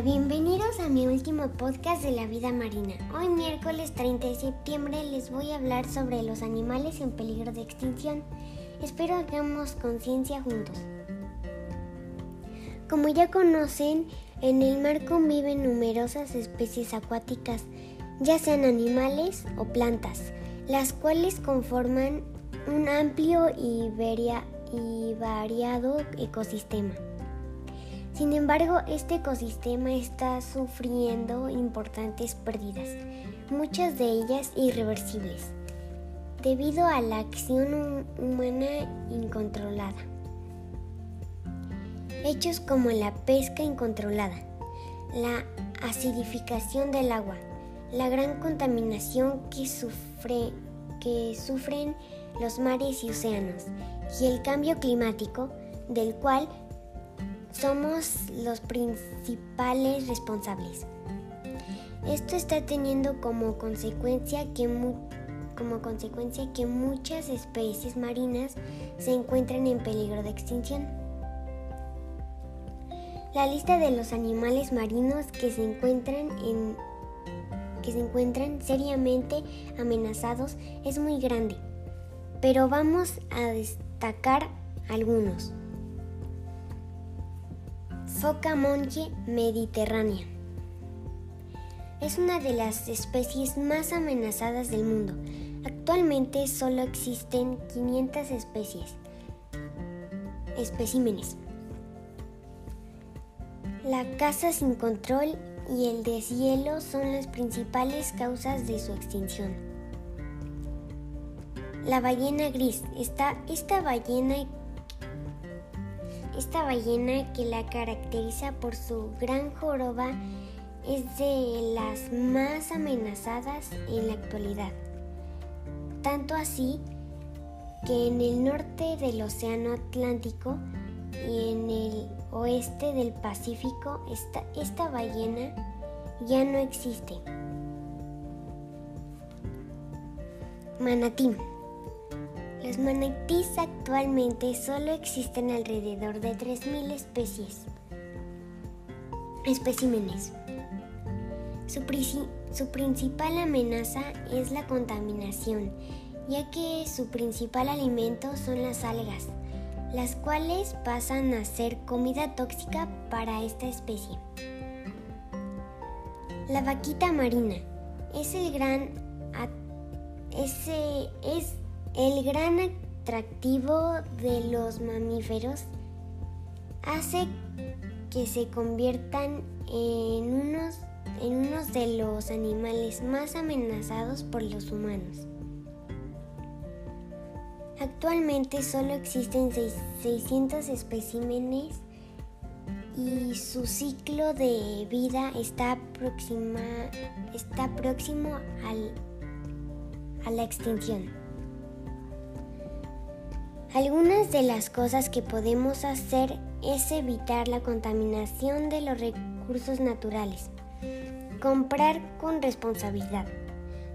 Bienvenidos a mi último podcast de la vida marina. Hoy miércoles 30 de septiembre les voy a hablar sobre los animales en peligro de extinción. Espero hagamos conciencia juntos. Como ya conocen, en el mar conviven numerosas especies acuáticas, ya sean animales o plantas, las cuales conforman un amplio y variado ecosistema. Sin embargo, este ecosistema está sufriendo importantes pérdidas, muchas de ellas irreversibles, debido a la acción humana incontrolada. Hechos como la pesca incontrolada, la acidificación del agua, la gran contaminación que, sufre, que sufren los mares y océanos y el cambio climático del cual somos los principales responsables. Esto está teniendo como consecuencia que, como consecuencia que muchas especies marinas se encuentran en peligro de extinción. La lista de los animales marinos que se encuentran en que se encuentran seriamente amenazados es muy grande, pero vamos a destacar algunos. Foca monje mediterránea. Es una de las especies más amenazadas del mundo. Actualmente solo existen 500 especies, especímenes. La caza sin control y el deshielo son las principales causas de su extinción. La ballena gris. Esta, esta ballena esta ballena que la caracteriza por su gran joroba es de las más amenazadas en la actualidad. Tanto así que en el norte del Océano Atlántico y en el oeste del Pacífico esta, esta ballena ya no existe. Manatí. Los manatíes actualmente solo existen alrededor de 3.000 especies, especímenes. Su, su principal amenaza es la contaminación, ya que su principal alimento son las algas, las cuales pasan a ser comida tóxica para esta especie. La vaquita marina es el gran ese es el gran atractivo de los mamíferos hace que se conviertan en unos, en unos de los animales más amenazados por los humanos. Actualmente solo existen 600 especímenes y su ciclo de vida está, está próximo al, a la extinción. Algunas de las cosas que podemos hacer es evitar la contaminación de los recursos naturales, comprar con responsabilidad,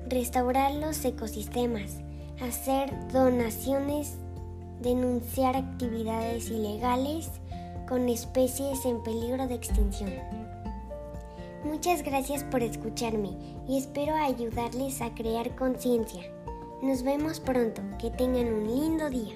restaurar los ecosistemas, hacer donaciones, denunciar actividades ilegales con especies en peligro de extinción. Muchas gracias por escucharme y espero ayudarles a crear conciencia. Nos vemos pronto. Que tengan un lindo día.